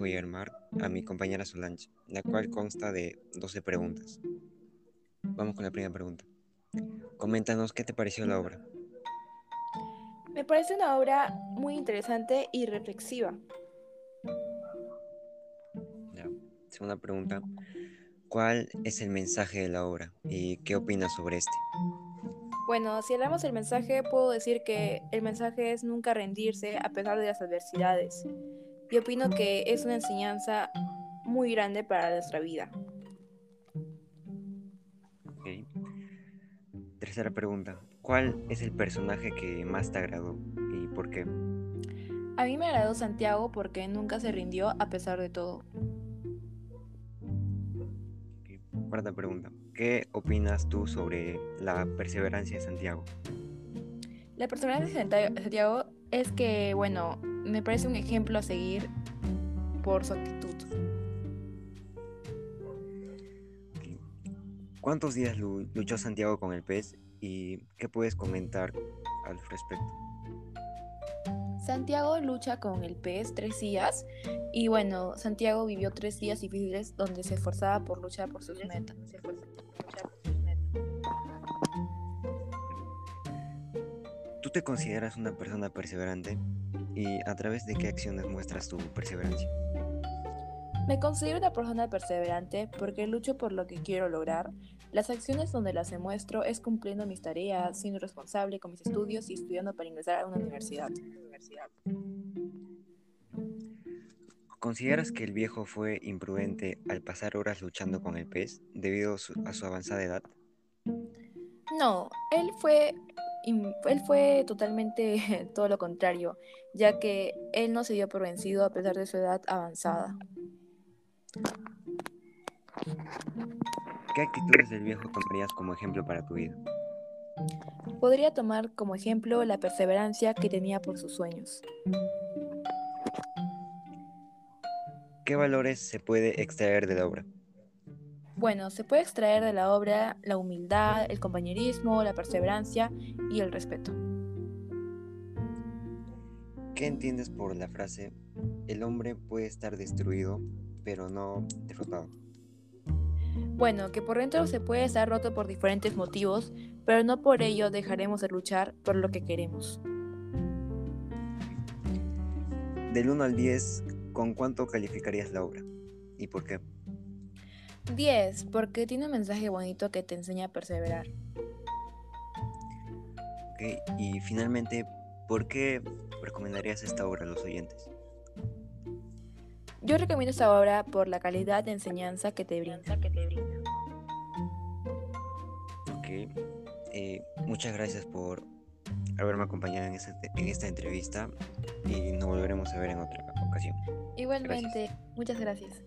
voy a armar a mi compañera Solange, la cual consta de 12 preguntas. Vamos con la primera pregunta. Coméntanos qué te pareció la obra. Me parece una obra muy interesante y reflexiva. Segunda pregunta. ¿Cuál es el mensaje de la obra y qué opinas sobre este? Bueno, si hablamos del mensaje, puedo decir que el mensaje es nunca rendirse a pesar de las adversidades. Y opino que es una enseñanza muy grande para nuestra vida. Tercera pregunta. ¿Cuál es el personaje que más te agradó y por qué? A mí me agradó Santiago porque nunca se rindió a pesar de todo. Cuarta pregunta. ¿Qué opinas tú sobre la perseverancia de Santiago? La perseverancia de Santiago es que, bueno, me parece un ejemplo a seguir por su actitud. ¿Cuántos días luchó Santiago con el pez y qué puedes comentar al respecto? Santiago lucha con el pez tres días y bueno, Santiago vivió tres días difíciles donde se esforzaba por luchar por sus metas. ¿Tú te consideras una persona perseverante? ¿Y a través de qué acciones muestras tu perseverancia? Me considero una persona perseverante porque lucho por lo que quiero lograr. Las acciones donde las demuestro es cumpliendo mis tareas, siendo responsable con mis estudios y estudiando para ingresar a una universidad. ¿Consideras que el viejo fue imprudente al pasar horas luchando con el pez debido a su avanzada edad? No, él fue, él fue totalmente todo lo contrario, ya que él no se dio por vencido a pesar de su edad avanzada. ¿Qué actitudes del viejo tomarías como ejemplo para tu vida? Podría tomar como ejemplo la perseverancia que tenía por sus sueños. ¿Qué valores se puede extraer de la obra? Bueno, se puede extraer de la obra la humildad, el compañerismo, la perseverancia y el respeto. ¿Qué entiendes por la frase, el hombre puede estar destruido, pero no derrotado? Bueno, que por dentro se puede estar roto por diferentes motivos, pero no por ello dejaremos de luchar por lo que queremos. Del 1 al 10, ¿con cuánto calificarías la obra? ¿Y por qué? 10, porque tiene un mensaje bonito que te enseña a perseverar. Ok, y finalmente, ¿por qué recomendarías esta obra a los oyentes? Yo recomiendo esta obra por la calidad de enseñanza que te brinda. Ok, eh, muchas gracias por haberme acompañado en esta, en esta entrevista y nos volveremos a ver en otra ocasión. Igualmente, muchas gracias.